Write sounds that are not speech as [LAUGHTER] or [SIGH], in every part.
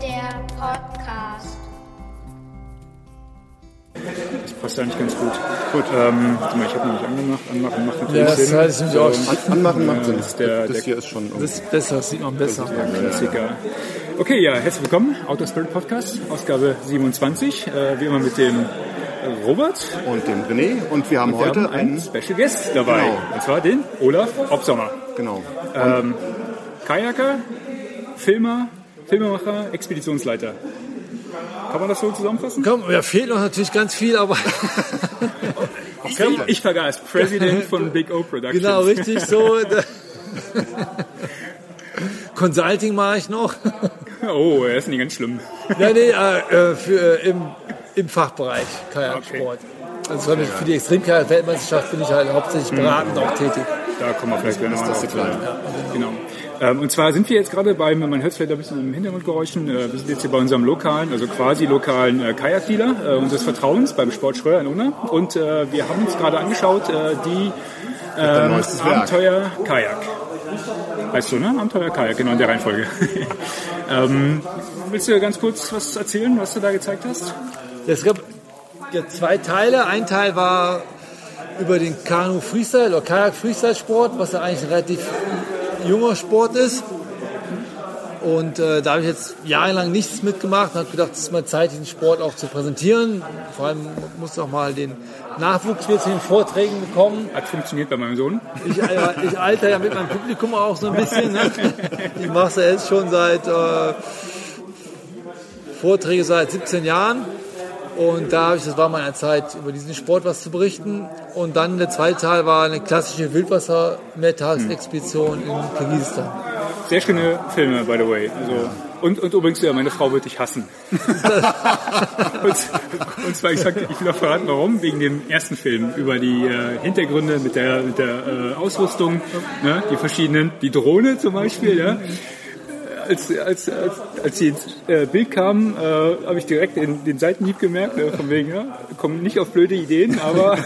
der Podcast. Das passt eigentlich ganz gut. Gut, ähm, warte mal, ich habe noch nicht angemacht. Anmachen macht natürlich Ja, das Sinn. heißt nämlich auch. Ähm, Anmachen macht Sinn. das ist der, das der hier ist schon. Das ist besser, das sieht man besser. Klassiker. Okay, ja, herzlich willkommen. Outdoor Spirit Podcast, Ausgabe 27. Äh, wie immer mit dem Robert. Und dem René. Und wir haben Wir heute haben einen einen. Special Guest dabei. Genau. Und zwar den Olaf Obsommer. Genau. Ähm, Kajaker, Filmer, Filmemacher, Expeditionsleiter. Kann man das so zusammenfassen? Komm, ja, fehlt noch natürlich ganz viel, aber [LAUGHS] Ich, ich vergaß, President von Big O Productions. genau richtig so. Consulting mache ich noch. Oh, er ist nicht ganz schlimm. Ja, nee, äh, für, äh, im, im Fachbereich Kajaksport. Also für, für die Extremkajak-Weltmeisterschaft bin ich halt hauptsächlich beratend auch tätig. Da kommen wir vielleicht noch mal das drauf. klein. Genau. Ähm, und zwar sind wir jetzt gerade beim, man hört es vielleicht ein bisschen im Hintergrundgeräuschen, äh, wir sind jetzt hier bei unserem lokalen, also quasi lokalen äh, Kajakdealer äh, unseres Vertrauens beim Sport Schröer in Unna. Und äh, wir haben uns gerade angeschaut, äh, die ähm. Abenteuer Kajak. Weißt du, ne? Abenteuer Kajak, genau in der Reihenfolge. [LAUGHS] ähm, willst du ganz kurz was erzählen, was du da gezeigt hast? Es gab ja, zwei Teile. Ein Teil war über den Kanu Freestyle oder Kajak Freestyle Sport, was ja eigentlich relativ junger Sport ist. Und äh, da habe ich jetzt jahrelang nichts mitgemacht und habe gedacht, es ist mal Zeit, den Sport auch zu präsentieren. Vor allem muss auch mal den Nachwuchs wieder zu den Vorträgen bekommen. Hat funktioniert bei meinem Sohn. Ich, äh, ich alter ja mit meinem Publikum auch so ein bisschen. Ne? Ich mache es ja jetzt schon seit äh, Vorträge seit 17 Jahren. Und da habe ich, das war meine Zeit, über diesen Sport was zu berichten. Und dann der zweite Teil war eine klassische Wildwasser-Mehrtagesexpedition in Kirgisistan. Sehr schöne Filme, by the way. Also, und, und übrigens, ja, meine Frau wird dich hassen. [LAUGHS] und, und zwar, ich, sag, ich will auch verraten, warum. Wegen dem ersten Film über die äh, Hintergründe mit der, mit der äh, Ausrüstung, ne, die verschiedenen, die Drohne zum Beispiel, ja. Als, als, als, als sie ins äh, Bild kamen, äh, habe ich direkt den, den Seitenhieb gemerkt, äh, von wegen, ja, kommen nicht auf blöde Ideen, aber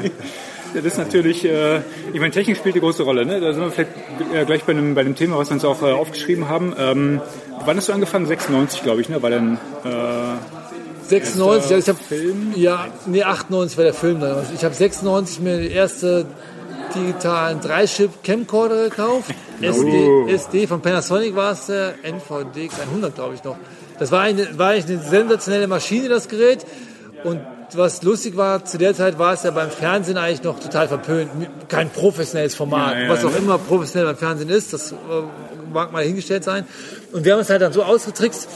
[LAUGHS] das ist natürlich, äh, ich meine, Technik spielt eine große Rolle. Ne? Da sind wir vielleicht äh, gleich bei einem, bei einem Thema, was wir uns auch äh, aufgeschrieben haben. Ähm, wann hast du angefangen? 96, glaube ich, ne? War dann äh, 96, ja, ich habe Film? ja, nee, 98 war der Film damals. Ich habe 96 mir die erste digitalen Dreichip Camcorder gekauft. SD, SD von Panasonic war es der NVD 100, glaube ich noch. Das war eine, war eigentlich eine sensationelle Maschine, das Gerät. Und was lustig war, zu der Zeit war es ja beim Fernsehen eigentlich noch total verpönt. Kein professionelles Format. Ja, ja, was auch ne? immer professionell beim Fernsehen ist, das äh, mag mal hingestellt sein. Und wir haben es halt dann so ausgetrickst,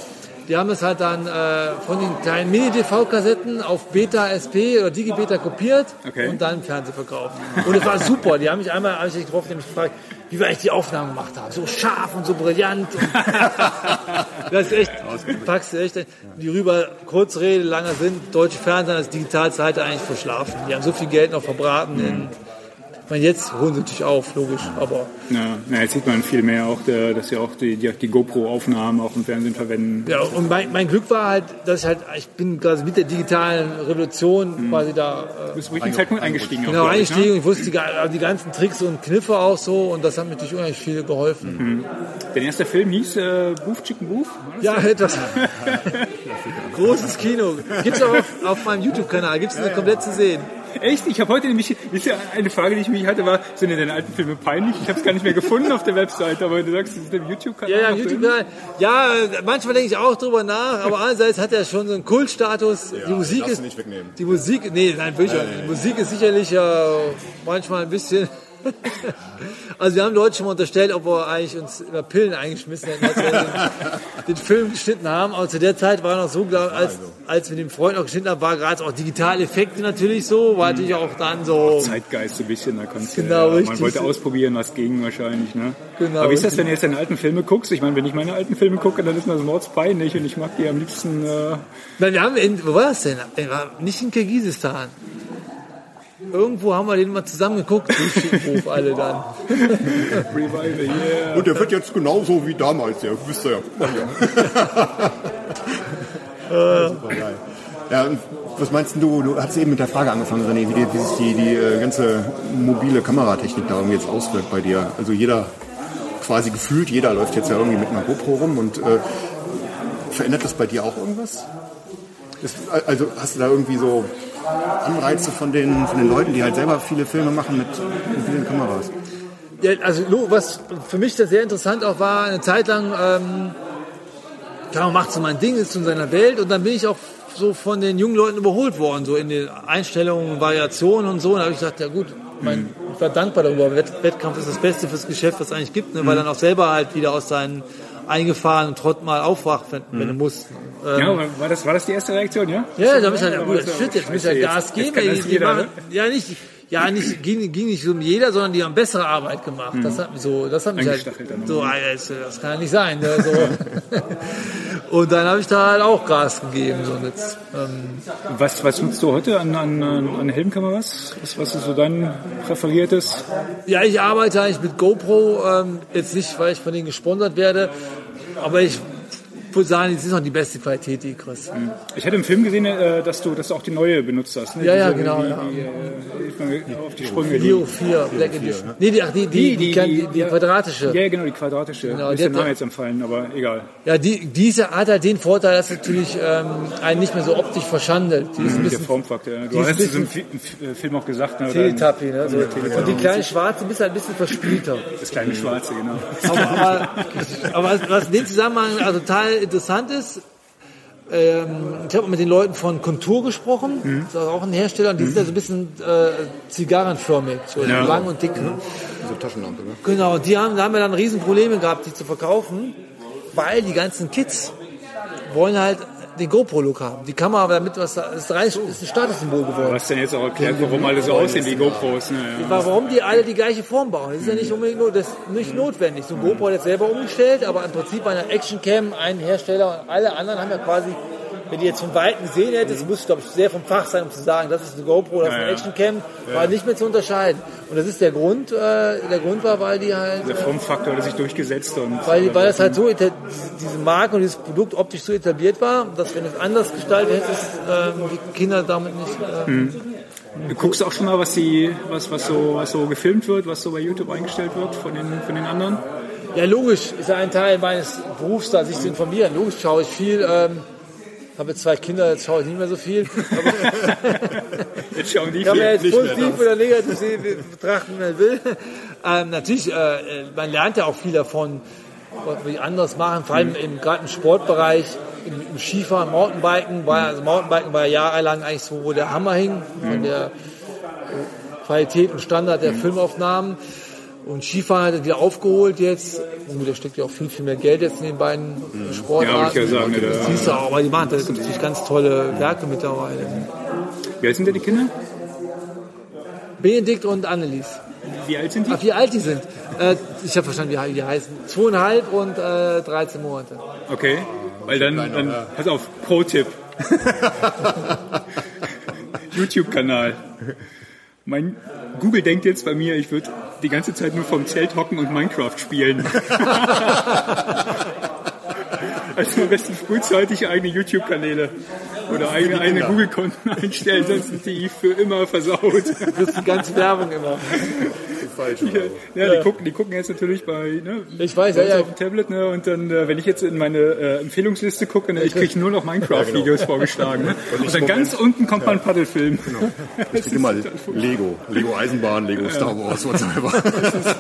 die haben es halt dann äh, von den kleinen Mini-DV-Kassetten auf Beta SP oder Digi-Beta kopiert Okay. und dann im Fernsehen verkauft. Und es war super. Die haben mich einmal hab ich getroffen, die haben mich gefragt, wie wir echt die Aufnahmen gemacht haben. So scharf und so brillant. Und [LAUGHS] das ist echt, packst du echt. Die rüber, kurze Rede, langer Sinn, deutsche Fernsehen als Digitalseite eigentlich verschlafen. Die haben so viel Geld noch verbraten. In, ich meine, jetzt holen sie natürlich auf, logisch, aber na, na, jetzt sieht man viel mehr auch, der, dass sie auch die, die, die GoPro-Aufnahmen auch im Fernsehen verwenden. Ja, und mein, mein Glück war halt, dass ich halt, ich bin quasi mit der digitalen Revolution quasi da Du bist ruhig den Zeitpunkt eingestiegen. auch, äh, genau ich, eingestiegen. Ich wusste die, ga- die ganzen Tricks und Kniffe auch so und das hat mir natürlich unheimlich viel geholfen. Ne? Dein erster Film hieß äh, Boof Chicken Boof. Ja, etwas. [LAUGHS] Großes Kino. Gibt's auch auf, auf meinem YouTube-Kanal, gibt's eine komplett zu sehen. Echt? Ich habe heute nämlich, wisst ihr, eine Frage, die ich mich hatte, war, sind denn deine alten Filme peinlich? Ich habe es gar nicht mehr gefunden auf der Webseite, aber du sagst, es ist im YouTube-Kanal. Ja, ja? YouTube-Kanal. Ja, äh, manchmal denke ich auch drüber nach, aber [LAUGHS] andererseits hat er schon so einen Kultstatus. die Musik ist, nicht wegnehmen. die Musik, nee, nein, wirklich, die Musik ist sicherlich ja manchmal ein bisschen. [LAUGHS] Also wir haben Leute schon mal unterstellt, ob wir eigentlich uns über Pillen eingeschmissen hätten, als wir den, den Film geschnitten haben. Aber zu der Zeit war noch so, glaub, als, als wir den Freund noch geschnitten haben, war gerade auch digitale Effekte natürlich so, war natürlich auch dann so. Zeitgeist so ein bisschen, da kannst du, Genau, ja, man richtig. wollte ausprobieren, was ging wahrscheinlich, ne? Genau, Aber wie ist das, wenn du jetzt deine alten Filme guckst? Ich meine, wenn ich meine alten Filme gucke, dann ist mir das mordspeinlich und ich mag die am liebsten, äh, Nein, wir haben in, wo war das denn? Nicht in Kirgisistan. Irgendwo haben wir den mal zusammen geguckt, Ruf alle dann. Revival, [LAUGHS] yeah. Und der wird jetzt genauso wie damals, ja, wisst ihr ja. Hier. ja, super geil. Ja, was meinst du? Du hast eben mit der Frage angefangen, René, wie, die, wie sich die, die äh, ganze mobile Kameratechnik da irgendwie jetzt auswirkt bei dir. Also jeder, quasi gefühlt, jeder läuft jetzt ja irgendwie mit einer GoPro rum und äh, verändert das bei dir auch irgendwas? Das, also hast du da irgendwie so Anreize von den, von den Leuten, die halt selber viele Filme machen mit, vielen Kameras? Ja, also was für mich da sehr interessant auch war, eine Zeit lang, ähm, klar, macht so mein Ding, ist in seiner Welt und dann bin ich auch so von den jungen Leuten überholt worden, so in den Einstellungen, Variationen und so. Und da habe ich gesagt, ja gut, mein, ich war dankbar darüber. Wett, Wettkampf ist das Beste fürs Geschäft, was es eigentlich gibt, ne? weil dann auch selber halt wieder aus seinen eingefahrenen Trott mal aufwacht, wenn, wenn du musst. Ähm, Ja, war das, war das die erste Reaktion, ja? ja, da ich halt, Ja, gut, shit, jetzt ja jetzt- Gas jetzt geben. das die jeder, machen, ja, nicht, ja, nicht, ging, ging nicht um jeder, sondern die haben bessere Arbeit gemacht. Das hat mich so, das hat mich halt, so, Alter, das, das kann ja nicht sein. Ne, so. [LAUGHS] Und dann habe ich da halt auch Gas gegeben. So, und jetzt, ähm, Was, was nutzt du heute an, an, an Helmkameras? Was, was ist so dein präferiertes? Ja, ich arbeite eigentlich mit GoPro, ähm, jetzt nicht, weil ich von denen gesponsert werde, aber ich sagen, es ist noch die beste Qualität, die ich kriegst. Ich hatte im Film gesehen, äh, dass du, dass du auch die neue benutzt hast. Ne? Ja, ja, genau, Die, ja. die, äh, mir auf die Sprünge. Leo 4, Black Edition. Nee, die, ach, die, die, die, die, die, die quadratische. Ja, genau, die quadratische. Genau, ist die der Name jetzt empfallen, aber egal. Ja, die, diese hat halt den Vorteil, dass natürlich ähm, einen nicht mehr so optisch verschandelt. Die ist ein Der bisschen Formfaktor. ja. die Du ist hast ein es im im Film auch gesagt. Ne? Teletubby, ne? Und die kleine schwarze bist halt ein bisschen verspielter. Das kleine Schwarze, genau. Aber, aber, aber was, was in dem Zusammenhang also total interessant ist, ähm, ich habe mit den Leuten von Contour gesprochen, das ist auch ein Hersteller, und die sind ja so ein bisschen äh, zigarrenförmig, so Ja. lang und dick. So Taschenlampe, ne? Genau, die haben, da haben wir dann riesen Probleme gehabt, die zu verkaufen, weil die ganzen Kids wollen halt den GoPro-Look haben. Die Kamera, damit was da, ist, rein, ist ein Statussymbol geworden. hast dann jetzt auch erklärt, warum alle so aussehen wie GoPros. Ne? Warum die alle die gleiche Form bauen? Das ist ja nicht unbedingt nur, das nicht notwendig. So ein GoPro hat jetzt selber umgestellt, aber im Prinzip bei einer Actioncam ein Hersteller und alle anderen haben ja quasi, wenn die jetzt von Weitem gesehen hättest, muss glaube ich sehr vom Fach sein, um zu sagen, das ist eine GoPro, das ist Ja, eine ja. Actioncam, war nicht mehr zu unterscheiden. Und das ist der Grund, äh, der Grund war, weil die halt Der Formfaktor hat sich durchgesetzt und weil, weil das halt so, diese Marke und dieses Produkt optisch so etabliert war, dass wenn es anders gestaltet hättest, ähm, die Kinder damit nicht. Ähm, Du guckst auch schon mal, was, die, was, was, so, was so gefilmt wird, was so bei YouTube eingestellt wird von den, von den anderen? Ja, logisch, ist ja ein Teil meines Berufs, da sich zu informieren. Logisch schaue ich viel. Ähm, habe jetzt zwei Kinder, jetzt schaue ich nicht mehr so viel. [LAUGHS] Jetzt schauen die Kann man jetzt positiv oder negativ betrachten, wie man will. Ähm, natürlich, äh, äh, man lernt ja auch viel davon, was wir anderes machen, vor allem im, gerade im Sportbereich, im, im Skifahren, Mountainbiken. War, also Mountainbiken war jahrelang eigentlich so, wo der Hammer hing, von der äh, Qualität und Standard der Filmaufnahmen. Und Skifahren hat er wieder aufgeholt jetzt. Und da steckt ja auch viel, viel mehr Geld jetzt in den beiden Sportarten. Ja, ich ja gesagt, ne, das da- siehst du auch, aber die machen da gibt natürlich ganz tolle Werke mittlerweile. Wie alt sind denn die Kinder? Benedikt und Annelies. Wie alt sind die? Ach, wie alt die sind. Äh, ich habe verstanden, wie die heißen. Zweieinhalb und äh, 13 Monate. Okay, weil dann, dann pass auf, Pro-Tipp. [LAUGHS] [LAUGHS] YouTube-Kanal. Mein Google denkt jetzt bei mir, ich würde die ganze Zeit nur vom Zelt hocken und Minecraft spielen. [LAUGHS] also am besten frühzeitig eigene YouTube-Kanäle oder eigene, eigene Google-Konten einstellen, sonst sind die für immer versaut. Das ist die ganze Werbung immer. Falsch. Ja, die gucken, die gucken jetzt natürlich bei, ne, Ich weiß, ja, ja. auf dem Tablet, ne, und dann, äh, wenn ich jetzt in meine äh, Empfehlungsliste gucke, ne, ich kriege nur noch Minecraft-Videos vorgeschlagen, ne? Und dann ganz unten kommt mal ein Paddelfilm. [LAUGHS] Ich krieg immer Lego. Lego Eisenbahn, Lego Star Wars, whatever. [LAUGHS]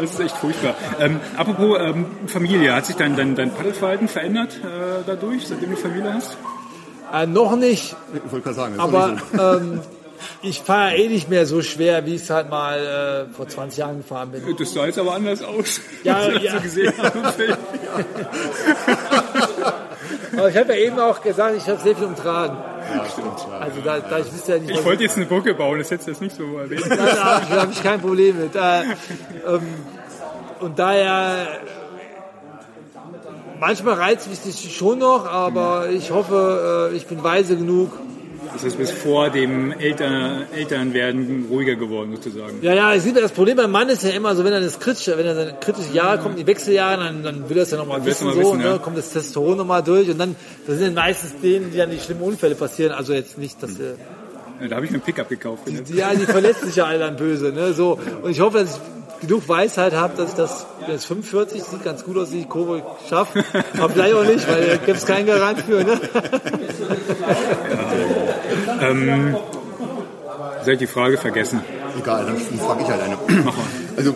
Das ist echt furchtbar. Ähm, apropos ähm, Familie, hat sich dein, dein, dein Paddelverhalten verändert äh, dadurch, seitdem du Familie hast? Äh, noch nicht, Ich wollte gerade sagen, das ist aber nicht so. ähm, [LAUGHS] ich fahre eh nicht mehr so schwer, wie ich es halt mal äh, vor 20 Jahren gefahren bin. Das sah jetzt aber anders aus. Ja, ja. so gesehen. [LAUGHS] Aber ich habe ja eben auch gesagt, ich habe sehr viel umtragen. Ja, stimmt. Ja. Also da, da ich wüsste ja nicht, Ich wollte jetzt eine Brücke bauen, das hättest du jetzt nicht so erwähnt. Da, habe ich, da hab ich kein Problem mit. Äh, ähm, und daher, manchmal reizt mich das schon noch, aber ich hoffe, äh, ich bin weise genug. Das ist bis vor dem Eltern, Elternwerden ruhiger geworden, sozusagen. Ja, ja, ich sehe das Problem beim Mann ist ja immer so, wenn er das kritische, wenn er seine kritische Jahre kommt, die Wechseljahre, dann, dann will er es ja nochmal wissen, mal so, wissen, ne, ja. kommt das Testosteron nochmal durch und dann, das sind dann meistens denen, die dann die schlimmen Unfälle passieren, also jetzt nicht, dass wir, Ja, Da habe ich mir ein Pickup gekauft. die, ja, die verletzen sich ja alle dann böse, ne, so. Und ich hoffe, dass ich genug Weisheit habe, dass ich das, jetzt 45, sieht ganz gut aus, die Kurve schaffe. Aber vielleicht auch nicht, weil da gibt es keinen Garant für. Ne? [LAUGHS] [LAUGHS] Ähm, soll ich die Frage vergessen? Egal, dann frage ich halt eine. Also,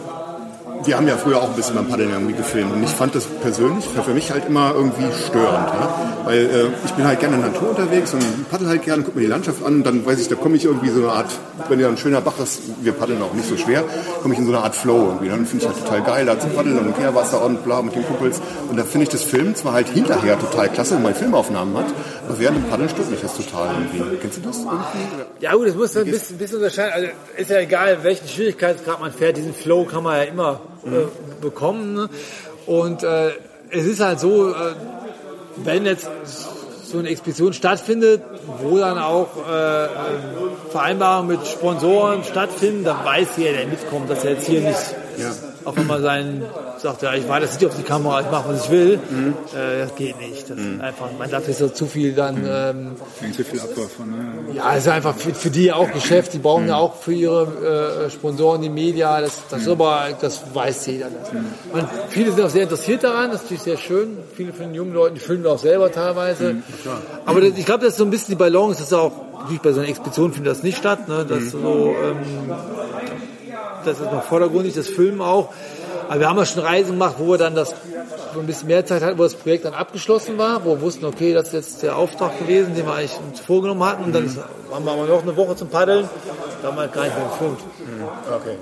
wir haben ja früher auch ein bisschen beim Paddeln irgendwie gefilmt und ich fand das persönlich für mich halt immer irgendwie störend. Ja? Weil äh, ich bin halt gerne in der Natur unterwegs und paddel halt gerne, guck mir die Landschaft an und dann weiß ich, da komme ich irgendwie so eine Art, wenn ja ein schöner Bach ist, wir paddeln auch nicht so schwer, komme ich in so eine Art Flow irgendwie. Dann finde ich halt total geil, da zu paddeln und Kehrwasser und bla mit den Kumpels. Und da finde ich das Filmen zwar halt hinterher total klasse, wenn man Filmaufnahmen hat, aber während dem Paddeln stört mich das total irgendwie. Kennst du das irgendwie? Ja gut, das muss ein bisschen, ein bisschen unterscheiden. Also ist ja egal, welchen Schwierigkeitsgrad man fährt, diesen Flow kann man ja immer äh, bekommen. Ne? Und äh, es ist halt so, äh, wenn jetzt so eine Expedition stattfindet, wo dann auch äh, Vereinbarungen mit Sponsoren stattfinden, dann weiß jeder, der mitkommt, dass er jetzt hier nicht auf einmal seinen sagt, ja, ich war das nicht auf die Kamera, ich mache, was ich will. Äh, das geht nicht. Das ist einfach, man darf jetzt so zu viel dann. Ähm, Hängt zu viel ab davon. Ne? ja, es ist einfach für, für die auch Geschäft. Die brauchen ja auch für ihre äh, Sponsoren die Media. Das, das ist aber, das weiß jeder. Das. Man, viele sind auch sehr interessiert daran. Das ist natürlich sehr schön. Viele von den jungen Leuten, die filmen auch selber teilweise. aber das, ich glaube, das ist so ein bisschen die Balance. Das ist auch natürlich bei so einer Expedition findet das nicht statt. Ne? Das so, ähm, das ist noch vordergründig, das Filmen auch. Aber wir haben ja schon Reisen gemacht, wo wir dann das so ein bisschen mehr Zeit hatten, wo das Projekt dann abgeschlossen war, wo wir wussten, okay, das ist jetzt der Auftrag gewesen, den wir eigentlich uns vorgenommen hatten. Und dann ist, haben wir noch eine Woche zum Paddeln, da haben wir halt gar nicht mehr gefilmt. Okay.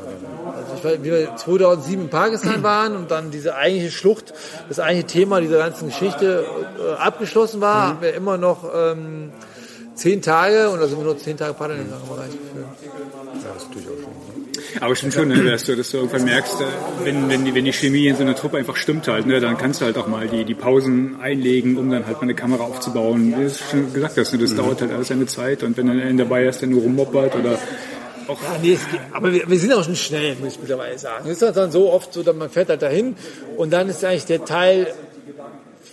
Also ich war, wie wir 2007 in Pakistan [CLEARS THROAT] waren und dann diese eigentliche Schlucht, das eigentliche Thema dieser ganzen Geschichte äh, abgeschlossen war, haben wir immer noch ähm, zehn Tage und da sind wir nur zehn Tage paddeln gegangen, haben wir gar nicht gefilmt. Ja, das ist natürlich auch schön. Aber stimmt schon, ne, dass, du, dass du irgendwann merkst, äh, wenn, wenn, die, wenn die Chemie in so einer Truppe einfach stimmt halt, ne, dann kannst du halt auch mal die, die Pausen einlegen, um dann halt mal eine Kamera aufzubauen. Wie du schon gesagt hast, ne, das dauert halt alles seine Zeit und wenn dann einer dabei ist, der nur rummoppert oder auch Ja, nee, aber wir, wir sind auch schon schnell, muss ich mittlerweile sagen. Es ist halt dann so oft so, dass man fährt halt dahin und dann ist eigentlich der Teil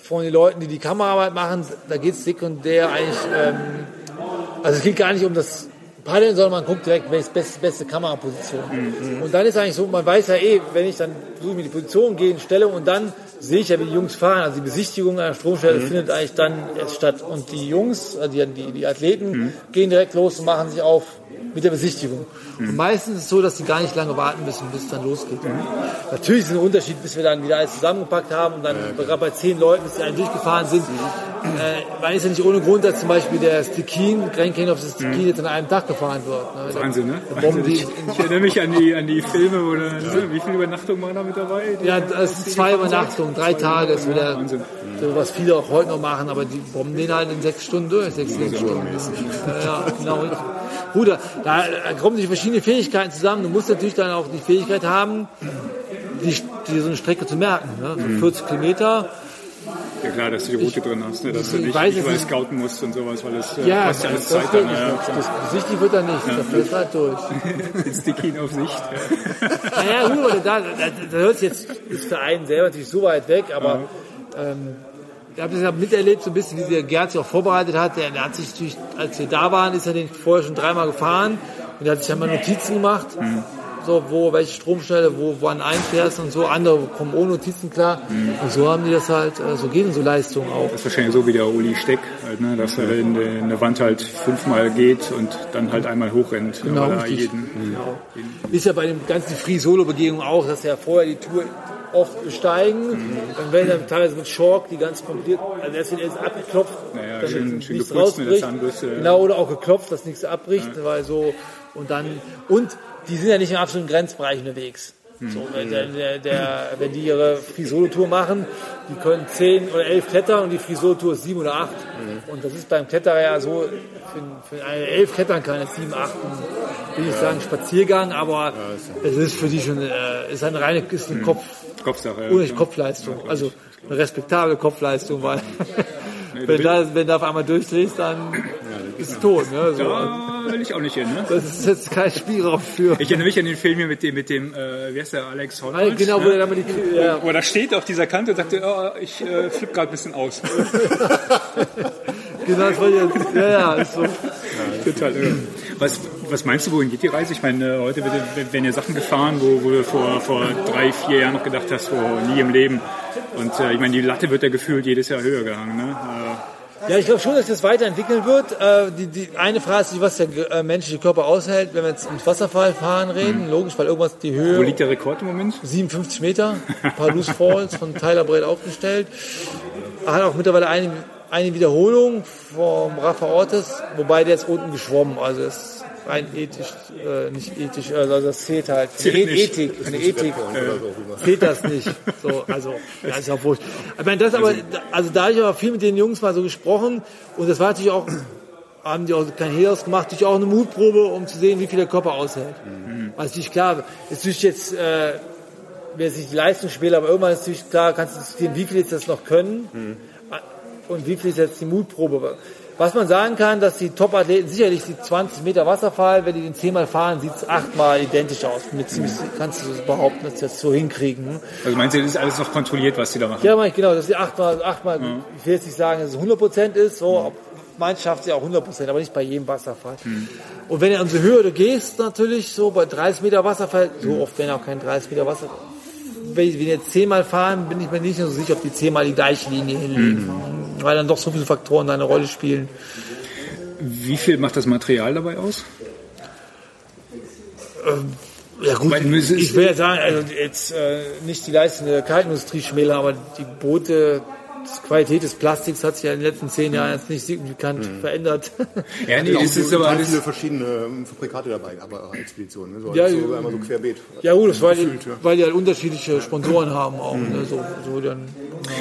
von den Leuten, die die Kameraarbeit machen, da geht es sekundär eigentlich, ähm, also es geht gar nicht um das Paddeln, sondern man guckt direkt, welche beste, beste Kameraposition. Und dann ist eigentlich so, man weiß ja eh, wenn ich dann versuche, mir die Position gehen, stelle und dann sehe ich ja, wie die Jungs fahren. Also die Besichtigung einer Stromstelle findet eigentlich dann erst statt. Und die Jungs, also die, die, die Athleten, gehen direkt los und machen sich auf mit der Besichtigung. Und meistens ist es so, dass sie gar nicht lange warten müssen, bis es dann losgeht. Natürlich ist es ein Unterschied, bis wir dann wieder alles zusammengepackt haben und dann gerade bei zehn Leuten, bis die alle durchgefahren sind. Äh, man ist ja nicht ohne Grund, dass zum Beispiel der Stikin, Grand Canyon of the Stikin jetzt an einem Tag gefahren wird. Ne? Da- Wahnsinn, ne? die, Ich, ich erinnere mich an die, an die Filme, wo dann, ne, wie viele Übernachtungen waren da mit dabei? ja, das sind zwei Übernachtungen, drei Tage ist wieder, Wahnsinn. so was viele auch heute noch machen, aber die bomben den halt in sechs Stunden durch, sechs, sieben Stunden. Ja, ja, genau. Bruder, da kommen sich verschiedene Fähigkeiten zusammen. Du musst natürlich dann auch die Fähigkeit haben, die, die so eine Strecke zu merken. Ne? So 40 Kilometer. Ja klar, dass du die Route drin hast, ne? dass du ich nicht weiß nicht es nicht. scouten musst und sowas, weil es äh, Ja, kostet ja das, alles das Zeit dann. nicht. Ja, Das, das besichtigt wird dann nicht. Da fährst du halt durch. Sticky auf Sicht. Ja. Naja, gut, da, da, da hört sich jetzt, ist für einen selber natürlich so weit weg, aber ähm, ich habe das ja miterlebt, so ein bisschen, wie der Gerd sich auch vorbereitet hat. Der, der hat sich natürlich, als wir da waren, ist er den vorher schon dreimal gefahren und der hat sich einmal Notizen gemacht. So, wo, welche Stromstelle, wo, wann einfährst und so. Andere kommen ohne Notizen klar. Und so haben die das halt, äh, so gehen so Leistungen auch. Das ist wahrscheinlich so wie der Uli Steck, halt, ne? dass er in, der- in der Wand halt fünfmal geht und dann halt einmal hochrennt. Genau, er richtig. jeden, Genau. Ist ja bei den ganzen Free-Solo-Begehungen auch, dass ja vorher die Tour oft besteigen, dann werden dann teilweise mit Schork die ganz kompliziert, also erst wird erst abgeklopft, Naja, damit schön- schön nichts rausbricht. Genau, oder auch geklopft, dass nichts abbricht, weil so, und dann, und die sind ja nicht im absoluten Grenzbereich unterwegs. Hm. So, wenn, der, der, der, wenn die ihre Free-Solo-Tour machen, die können 10 oder 11 klettern und die Free-Solo-Tour ist 7 oder 8. Hm. Und das ist beim Kletterer ja so, für, für eine 11 klettern kann, ist 7, 8, will ich sagen Spaziergang, aber es ist für die schon, äh, ist eine reine, ist eine Kopf, Kopfsache. ja, ohne. Kopfleistung. Also eine respektable Kopfleistung, weil [LAUGHS] du wenn da, wenn du auf einmal durchdrehst, dann ist es tot. Ne? So. Da will ich auch nicht hin. Ne? Das ist jetzt kein Spielraum für. Ich erinnere mich an den Film hier mit dem, mit dem äh, wie heißt der, Alex Honnold? genau, wo ne? er dann mal die, ja, wo er da steht auf dieser Kante und sagte, oh, ich äh, flippe gerade ein bisschen aus. [LAUGHS] Genau, das war jetzt, ja, ja, ist so. Total irre. Was, was meinst du, wohin geht die Reise? Ich meine, äh, heute werden ja Sachen gefahren, wo, wo du vor, vor drei, vier Jahren noch gedacht hast, oh, nie im Leben. Und äh, ich meine, die Latte wird ja gefühlt jedes Jahr höher gehangen. Ne? Äh, Ja, ich glaube schon, dass das weiterentwickeln wird. Äh, die, die eine Frage ist, was der äh, menschliche Körper aushält, wenn wir jetzt ums Wasserfallfahren reden. Logisch, weil irgendwas die wo Höhe liegt der Rekord im Moment? 57 Meter, ein paar Loose Falls von Tyler Brett aufgestellt. Er hat auch mittlerweile eine, eine Wiederholung vom Rafa Ortiz, wobei der ist unten geschwommen. Also das ist rein ethisch, äh, nicht ethisch, also das zählt halt. Zählt nicht. Ethik, von der Ethik zählt das nicht. So, also, ja, ist ja wurscht. Ich meine, das aber, also da habe ich aber viel mit den Jungs mal so gesprochen und das war natürlich auch, haben die auch kein Hehl ausgemacht, natürlich auch eine Mutprobe, um zu sehen, wie viel der Körper aushält. Also natürlich klar, ist natürlich jetzt, äh, wer sich die Leistung spielt, aber irgendwann ist natürlich klar, kannst du diskutieren, wie viel jetzt das noch können und wie viel ist jetzt die Mutprobe. Was man sagen kann, dass die Top-Athleten sicherlich die 20 Meter Wasserfall, wenn die den 10 Mal fahren, sieht es achtmal identisch aus. Mit ziemlich, kannst du behaupten, dass sie das so hinkriegen. ne? Also meinst du, das ist alles noch kontrolliert, was die da machen? Ja, meine ich genau, dass sie achtmal, achtmal, ich will jetzt nicht sagen, dass es 100 Prozent ist, so, meins schafft sie auch 100 Prozent, aber nicht bei jedem Wasserfall. Und wenn du umso höher du gehst, natürlich, so bei 30 Meter Wasserfall, so oft werden auch kein 30 Meter Wasserfall. Wenn ich ich jetzt 10 Mal fahren, bin ich mir nicht so sicher, ob die 10 Mal die gleiche Linie hinlegen. Weil dann doch so viele Faktoren eine Rolle spielen. Wie viel macht das Material dabei aus? Ja gut, ist- ich will ja sagen, also jetzt äh, nicht die Leistung der Kaltindustrie schmälern, aber die Boote, die Qualität des Plastiks hat sich ja in den letzten zehn Jahren jetzt nicht signifikant verändert. Ja, [LAUGHS] nee, es ist aber alles. viele verschiedene ähm, Fabrikate dabei, aber Expeditionen. Ne? So, Ja, so, ja. einmal so querbeet. ja gut, das weil, die, Gefühlt, ja. weil die halt unterschiedliche Sponsoren haben auch. Ne? So, so dann,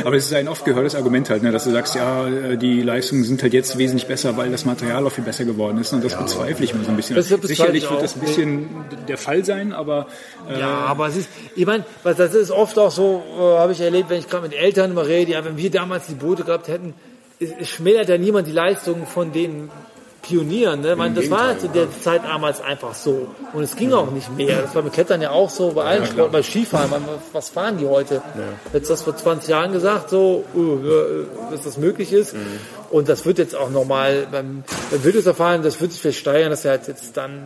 Aber es ist ein oft gehörtes Argument halt, ne, dass du sagst, ja, äh, die Leistungen sind halt jetzt wesentlich besser, weil das Material auch viel besser geworden ist. Und das bezweifle ich mir so ein bisschen. Sicherlich ich wird das ein bisschen der Fall sein, aber äh, ja, aber es ist, ich meine, das ist oft auch so, äh, habe ich erlebt, wenn ich gerade mit Eltern immer rede, ja, wenn wir damals die Boote gehabt hätten, schmälert ja niemand die Leistung von den Pionieren. Ne? Meine, das war zu der Zeit damals einfach so. Und es ging auch nicht mehr. Das war mit Klettern ja auch so, bei allen Sporten, bei Skifahren. Man, was fahren die heute? Hättest du das vor 20 Jahren gesagt, so, uh, ja, dass das möglich ist. Und das wird jetzt auch normal beim, beim Wildwasserfahren, das wird sich vielleicht steigern, dass er halt jetzt dann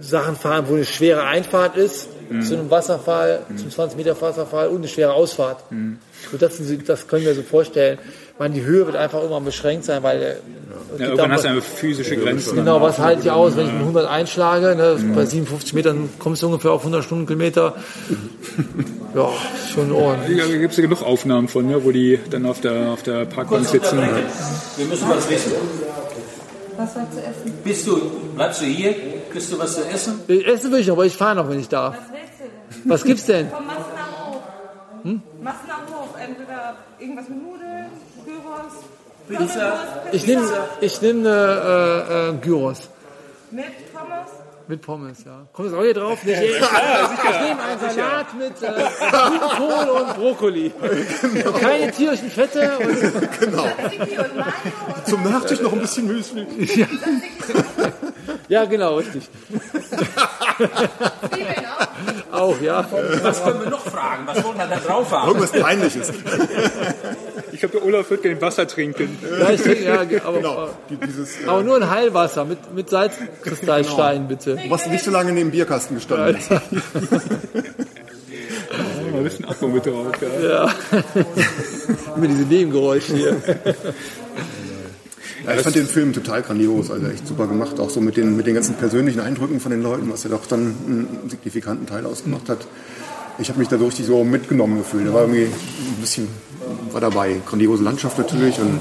Sachen fahren, wo eine schwere Einfahrt ist, zu einem Wasserfall, zum 20 Meter Wasserfall und eine schwere Ausfahrt. So, das, sind- das können wir so vorstellen. Ich meine, die Höhe wird einfach immer beschränkt sein, weil äh, ja, irgendwann hast du einfach physische Grenzen. Genau, was halte ich aus, wenn ich mit 100 einschlage? Ne? Bei 57 Metern kommst du ungefähr auf 100 Stundenkilometer. Ja, schon ordentlich. Ja, da gibt es ja genug Aufnahmen von, ne, wo die dann auf der, auf der Parkbank sitzen. Wir müssen was wissen. Was war zu essen? Bist du, bleibst du hier? Kriegst du was zu essen? Essen will ich noch, aber ich fahre noch, wenn ich darf. Was gibt's denn? Vom Massenhof. Hm? Massenhof. Entweder irgendwas mit Nudeln, Gyros, Pizza. Ich nehme ich nehm eine äh, äh, Gyros. mit Pommes. Mit Pommes, ja. Kommt das auch hier drauf? Nicht, ich, ich nehme einen Salat mit äh, Blumenkohl und Brokkoli. Und keine tierischen Fette. Und, Mayo. Zum Nachtisch noch ein bisschen Müsli. ja, genau, richtig. Zwiebeln auch. Auch, ja. Was können wir noch fragen? Was wollen wir da drauf haben? Irgendwas Peinliches. Ich glaube, der Olaf wird gerne Wasser trinken. ja, ich trinke, ja aber, Genau. Die- Dieses, äh, aber nur ein Heilwasser mit, mit Salzkristallstein, bitte. was nicht so lange neben dem Bierkasten gestanden ist. Mal ein bisschen Atmung mit drauf. Ja. [LAUGHS] Mit diesen Nebengeräuschen hier. Ja, ich fand den Film total grandios, also echt super gemacht, auch so mit den, mit den ganzen persönlichen Eindrücken von den Leuten, was ja doch dann einen signifikanten Teil ausgemacht hat. Ich habe mich da so richtig so mitgenommen gefühlt. Da war irgendwie ein bisschen war dabei. Grandiose Landschaft natürlich und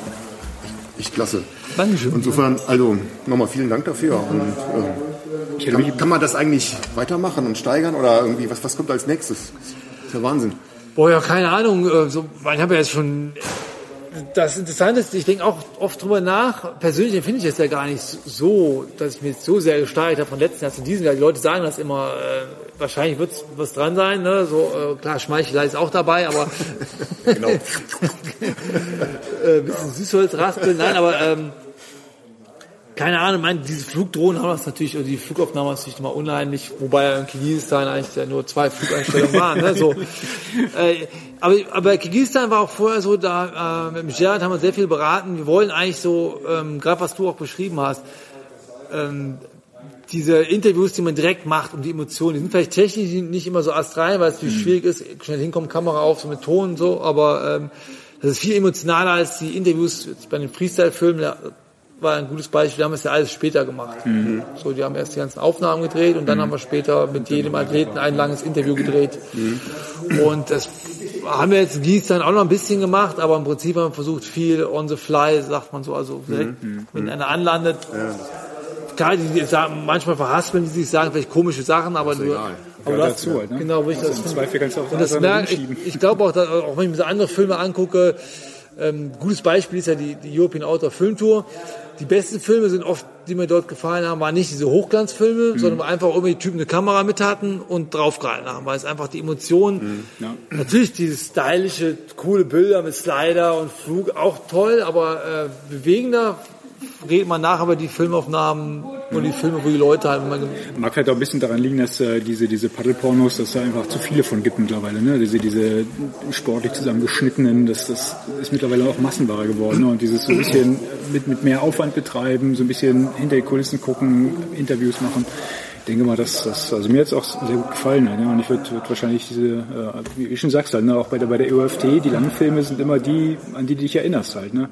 echt, klasse. Dankeschön. Insofern, also nochmal vielen Dank dafür. Und, äh, kann, kann man das eigentlich weitermachen und steigern oder irgendwie, was, was kommt als nächstes? Das ist ja Wahnsinn. Boah, ja, keine Ahnung. äh, So, ich habe ja jetzt schon. Das Interessante ist, ich denke auch oft drüber nach. Persönlich empfinde ich es ja gar nicht so, dass ich mich jetzt so sehr gesteigert habe von letzten Jahr zu diesem Jahr. Die Leute sagen das immer. Äh, wahrscheinlich wird was dran sein. Ne? So äh, klar, Schmeichelei ist auch dabei, aber [LAUGHS] Genau. [LAUGHS] äh, bisschen Süßholz raspeln. Nein, aber ähm, keine Ahnung, mein, diese Flugdrohnen haben das natürlich, oder die Flugaufnahmen ist natürlich mal unheimlich, wobei ja in Kirgisistan eigentlich ja nur zwei Flugeinstellungen waren. Ne? So. [LAUGHS] Äh, aber, aber Kirgisistan war auch vorher so, da äh, mit Gerhard haben wir sehr viel beraten. Wir wollen eigentlich so, ähm, gerade was du auch beschrieben hast, ähm, diese Interviews, die man direkt macht, um die Emotionen, die sind vielleicht technisch nicht immer so astral, weil es natürlich schwierig ist, schnell hinkommen, Kamera auf, so mit Ton und so, aber ähm, das ist viel emotionaler als die Interviews bei den Freestyle-Filmen. War ein gutes Beispiel, wir haben es ja alles später gemacht. So, die haben erst die ganzen Aufnahmen gedreht und dann haben wir später mit jedem Athleten ein langes Interview gedreht. Und das haben wir jetzt in Gießstein auch noch ein bisschen gemacht, aber im Prinzip haben wir versucht, viel on the fly, sagt man so, also direkt, wenn einer anlandet, klar, die, die sagen, manchmal verhaspeln die sich, sagen vielleicht komische Sachen, aber du, egal. aber hast, dazu halt, ne? genau, wo ich das Im finde. Zweifel kannst du auch Und das merke ich, ich glaube auch, dass, auch wenn ich mir so andere Filme angucke, ähm, gutes Beispiel ist ja die, die European Outdoor Filmtour. Die besten Filme sind oft, die mir dort gefallen haben, waren nicht diese Hochglanzfilme, Mhm. sondern einfach irgendwie die Typen eine Kamera mit hatten und draufgehalten haben, weil es einfach die Emotionen, Mhm. Ja. natürlich diese stylische, coole Bilder mit Slider und Flug, auch toll, aber äh, bewegender redet man nach über die Filmaufnahmen und die Filme, wo die Leute halt, man Mag halt auch ein bisschen daran liegen, dass äh, diese, diese Paddelpornos, dass da einfach zu viele von gibt mittlerweile. Ne? Diese, diese sportlich zusammengeschnittenen, das, das ist mittlerweile auch Massenware geworden. Ne? Und dieses so ein bisschen mit, mit mehr Aufwand betreiben, so ein bisschen hinter die Kulissen gucken, Interviews machen. Ich denke mal, dass das, also mir hat es auch sehr gut gefallen. Ne? Und ich würde würd wahrscheinlich diese, äh, wie ich schon sagst, halt, ne? auch bei der, bei der EOFT, die langen Filme sind immer die, an die du dich erinnerst halt. Ne?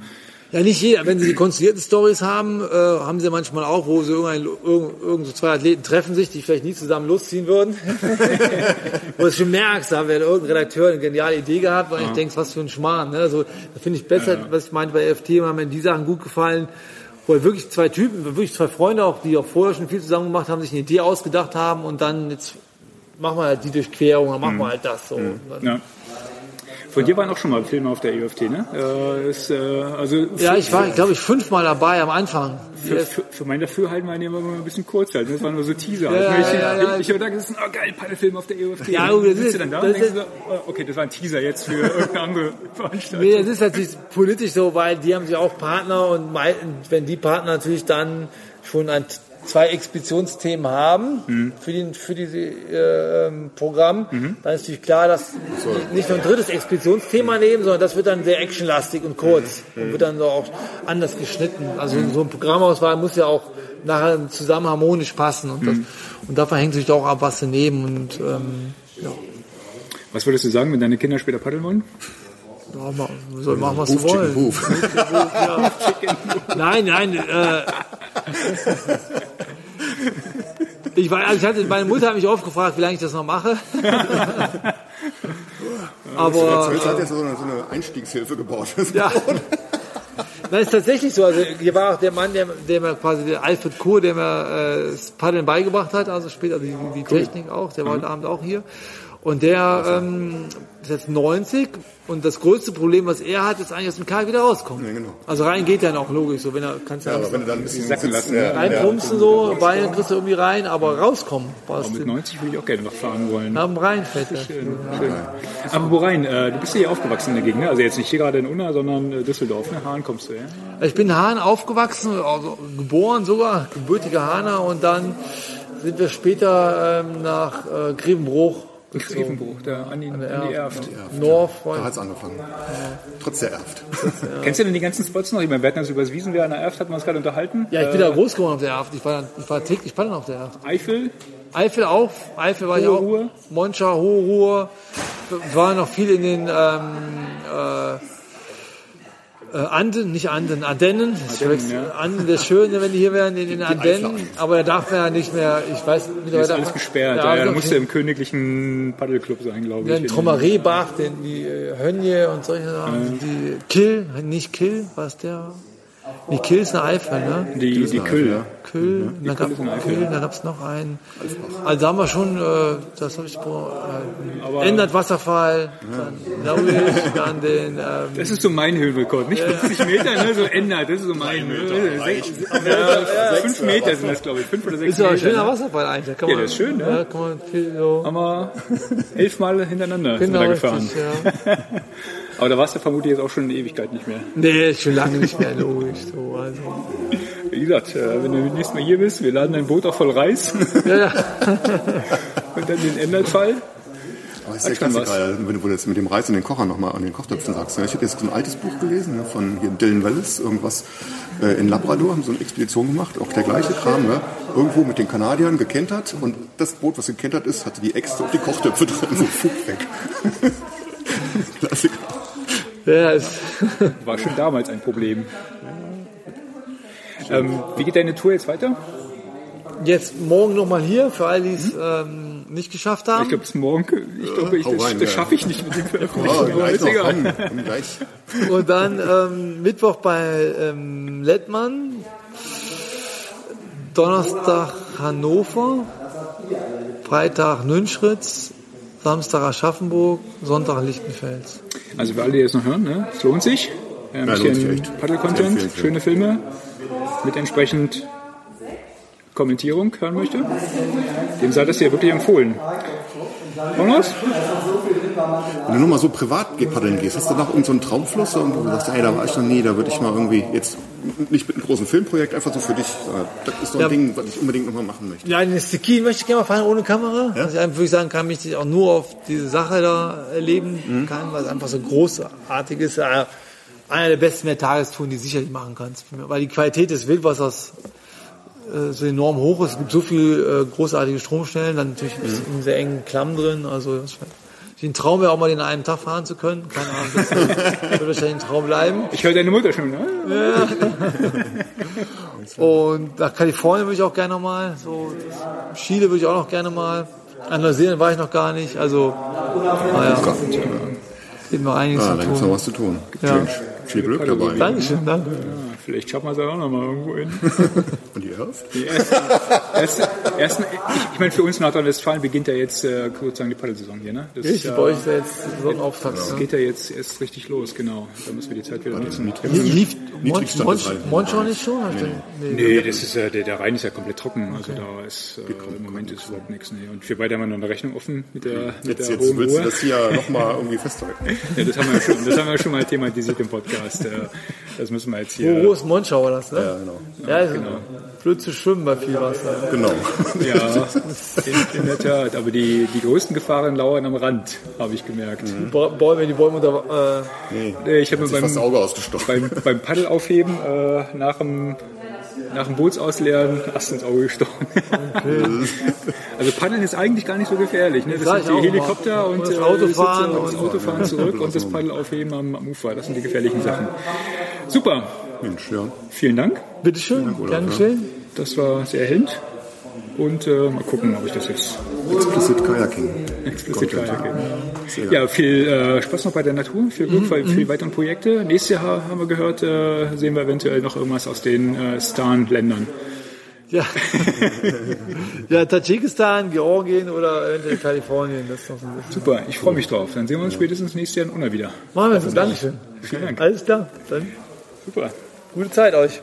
Ja, nicht jeder. Wenn sie die konstruierten Stories haben, äh, haben sie manchmal auch, wo sie irgendein, irgend, irgend so zwei Athleten treffen sich, die vielleicht nie zusammen losziehen würden. [LAUGHS] wo du schon merkst, da hat irgendein Redakteur eine geniale Idee gehabt, weil ich denkst, was für ein Schmarrn. Ne? Also, da finde ich besser, was ich meinte bei FT, haben mir die Sachen gut gefallen, wo halt wirklich zwei Typen, wirklich zwei Freunde auch, die auch vorher schon viel zusammen gemacht haben, sich eine Idee ausgedacht haben und dann jetzt machen wir halt die Durchquerung, dann machen wir halt das so. Dann- Ja. Von dir waren auch schon mal Filme auf der EOFT, ne? Äh, ist, äh, also Ja, ich war, glaube ich, fünfmal dabei am Anfang. Für, für, für mein Dafürhalten waren die immer ein bisschen kurz halt. Das waren nur so Teaser. Ja, halt. ich ja, ja. ich habe ist ein oh, geil, Paddelfilm auf der EOFT. Ja, Und sitzt ist- du dann da und denkst so, oh, okay, das war ein Teaser jetzt für [LAUGHS] irgendeine andere Veranstaltung. Nee, das ist natürlich politisch so, weil die haben sich auch Partner und wenn die Partner natürlich dann schon ein, zwei Expeditionsthemen haben für, den, für dieses äh, ähm, Programm, dann ist natürlich klar, dass die nicht nur ein drittes Expeditionsthema nehmen, sondern das wird dann sehr actionlastig und kurz und wird dann so auch anders geschnitten. Also so ein Programmauswahl muss ja auch nachher zusammen harmonisch passen und, das, und davon hängt sich auch ab, was sie nehmen und ähm, ja. Was würdest du sagen, wenn deine Kinder später paddeln wollen? Ja, ma- soll machen, was sie Hoof, Chicken, wollen. Hoof. Nein, nein. Äh, [LAUGHS] ich war, also ich hatte, meine Mutter hat mich oft gefragt, wie lange ich das noch mache. [LAUGHS] Aber Jetzt hat jetzt so eine, so eine Einstiegshilfe gebaut. [LAUGHS] ja. Nein, ist tatsächlich so. Also hier war auch der Mann, der, der mir quasi der Alfred Kur, der mir äh, das Paddeln beigebracht hat, also später die, die Technik auch, der war heute Abend auch hier. Und der ähm, ist jetzt 90 und das größte Problem, was er hat, ist eigentlich aus dem Karl wieder rauskommen. Ja, genau. Also rein geht dann auch logisch, so wenn er kannst du Ja, ja, aber wenn du dann ein bisschen Sacken lassen, ja, reinpumpsen so, Beine kriegst du irgendwie rein, aber rauskommen brauchst Mit du 90 würde ich auch gerne noch fahren wollen. nach dem Rheinfett. Schön. Aber wo rein? Äh, du bist ja hier aufgewachsen in der Gegend, ne? Also jetzt nicht hier gerade in Unna, sondern äh, Düsseldorf. Ne? Hahn kommst du, ja? Ich bin in Hahn aufgewachsen, also geboren sogar, gebürtiger Hahner und dann sind wir später ähm, nach äh, Grevenbruch Grevenbruch, da an die, an die Erft. North, Da hat's angefangen. Trotz der Erft. Kennst du denn die ganzen Spots noch? Ich meine, wir hatten uns über das Wiesenwehr an der Erft, hatten wir uns gerade unterhalten. ja, ich bin da groß geworden auf der Erft. Ich war, dann- ich war täglich paddeln auf der Erft. Eifel, Eifel auch, Eifel war ich Hohe auch. Ruhr? Moncha, Hohe. Wir waren noch viel in den ähm, äh, äh, Anden, nicht Anden, Ardennen. Verwechsel- ja. Anden wäre schön, wenn die hier wären, in den Ardennen. Aber da darf man ja nicht mehr, ich weiß, mittlerweile ist alles gesperrt. Ja, Ja, ja, da musst du im königlichen Paddelclub sein, glaube ich. Den Trommereebach, den, die äh, Hönje und solche Sachen. Die Kill, nicht Kill, was der? Nee, Kill ist eine Eifel, ne? Die, die Kühl. Kühl, dann gab ist eine Eifel. Kühl, dann gab's noch einen. Also da haben wir schon, äh, das habe ich äh, ändert Wasserfall, dann Lauisch, dann den, ähm, Das ist so mein Höhenrekord. Nicht 50 Meter, ne? so ändert. Das ist so mein. Ja, 5 Meter sind das, glaube ich. 5 oder 6 ist ja ein Meter. schöner Wasserfall eigentlich. Da Ja, der ist schön, ne? Ja, kann man viel so. Haben wir elfmal hintereinander sind Genau, wir da gefahren. richtig, ja. [LAUGHS] Aber da warst du vermutlich jetzt auch schon eine Ewigkeit nicht mehr. Nee, ist schon lange nicht mehr logisch. So, also. Wie gesagt, äh, wenn du nächstes Mal hier bist, wir laden dein Boot auch voll Reis Ja, ja. [LAUGHS] und dann den Enderfall. Aber ist klasse was. gerade, wenn du jetzt mit dem Reis und den Kocher nochmal an den Kochtöpfen sagst. ne? Ich habe jetzt so ein altes Buch gelesen ne, von hier Dylan Wallace, irgendwas äh, in Labrador, haben so eine Expedition gemacht, auch der gleiche Kram, ne? irgendwo mit den Kanadiern gekentert und das Boot, was gekentert ist, hatte die Äxte und die Kochtöpfe drin, so weg. [LAUGHS] Klassiker. Ja ist, [LAUGHS] War schon damals ein Problem. Ähm, wie geht deine Tour jetzt weiter? jetzt morgen nochmal hier, für alle, die es ähm, nicht geschafft haben. Ich glaube, bis morgen. Ich glaube, ich, hau das, rein, das schaffe ich nicht mit dem Oh, Veröffentlichen. aber gleich ist gleich. Und dann ähm, Mittwoch bei ähm, Lettmann, Donnerstag Hannover, Freitag Nünschritz, Samstag Aschaffenburg, Sonntag Lichtenfels. Also für alle, die das noch hören, ne? es lohnt sich. Äh, Ein Ja, bisschen. Paddle-Content, schöne Filme mit entsprechend Kommentierung hören möchte. Dem sei das hier wirklich empfohlen. Jonas? Wenn du nur mal so privat paddeln gehst, hast du noch irgendeinen so Traumfluss, wo du sagst, ey, da war ich noch nie, da würde ich mal irgendwie jetzt nicht mit einem großen Filmprojekt, einfach so für dich, das ist so ein Ja. Ding, was ich unbedingt nochmal machen möchte. Ja, den Ski möchte ich gerne mal fahren ohne Kamera. Ja? Was ich einfach wirklich sagen kann, mich auch nur auf diese Sache da erleben Mhm. kann, weil es einfach so großartig ist. Einer der besten Mehrtagestouren, die du sicherlich machen kannst. Weil die Qualität des Wildwassers äh, so enorm hoch ist. Es gibt so viele äh, großartige Stromstellen, dann natürlich Mhm. in sehr engen Klamm drin. Also das ein Traum wäre auch mal den einen Tag fahren zu können. Keine Ahnung, das [LAUGHS] wird wahrscheinlich ein Traum bleiben. Ich höre deine Mutter schon, ne? Und nach Kalifornien würde ich auch gerne noch mal. So, Chile würde ich auch noch gerne mal. An Neuseeland war ich noch gar nicht. Also, naja, gibt noch einiges Ah, zu da gibt's noch tun. was zu tun. Gibt Ja. viel, viel Glück dabei. Dankeschön, danke. Vielleicht schaffen wir es auch noch mal irgendwo hin. [LAUGHS] Und ihr hörst? Die ersten, ersten, ersten, ich, ich meine, für uns in Nordrhein-Westfalen beginnt ja jetzt äh, sozusagen die Paddelsaison hier. Ne? Das ist Richtig, ja, bei euch ist ja jetzt Sonnenauftakt. das geht ja jetzt erst richtig los, genau. Da müssen wir die Zeit wieder nutzen. Lief Niedrigstand Mon- des Rheins. Monschau nicht schon? Denn- Nee. Nee, das ist ja, der, der Rhein ist ja komplett trocken. Also da ist äh, im Moment ist überhaupt nichts. Nee. Und wir beide haben ja noch eine Rechnung offen mit der, mit Jetzt, der jetzt hohen willst du das hier nochmal irgendwie festhalten. [LAUGHS] Ja, das haben wir schon, das haben wir schon mal thematisiert im Podcast. Äh, Das müssen wir jetzt Wo, hier. Ist Monschau war das, ne? Ja, genau. Ja, ist blöd zu schwimmen bei viel Wasser. Genau. Ja, in, in der Tat. Aber die, die größten Gefahren lauern am Rand, habe ich gemerkt. Die Ba- Bäume, die Bäume unter, äh, Nee, Ich habe mir das beim, Auge ausgestochen. beim, beim Paddelaufheben äh, nach dem nach dem Bootsausleeren Ast ins Auge gestochen. [LAUGHS] also Paddeln ist eigentlich gar nicht so gefährlich. Ne? Das sind die Helikopter und, Und das äh, Autofahren und das und- Autofahren zurück und das Paddelaufheben am, am Ufer. Das sind die gefährlichen Sachen. Super, Mensch, ja. vielen Dank. bitteschön, gern geschehen. Das war sehr erhellend. Und äh, mal gucken, ob ich das jetzt Explicit Kayaking. explizit Content. weitergebe. Ja, viel äh, Spaß noch bei der Natur, viel Glück bei viel weiteren Projekte. Nächstes Jahr haben wir gehört, äh, sehen wir eventuell noch irgendwas aus den äh, Stan-Ländern. Ja. [LAUGHS] ja, Tadschikistan, Georgien oder eventuell Kalifornien. Das ist noch so ein bisschen. Super, ich freue mich drauf. Dann sehen wir uns spätestens nächstes Jahr in Unna wieder. Machen wir so. Dankeschön. Vielen Dank. Alles klar. Dann Super. Gute Zeit euch.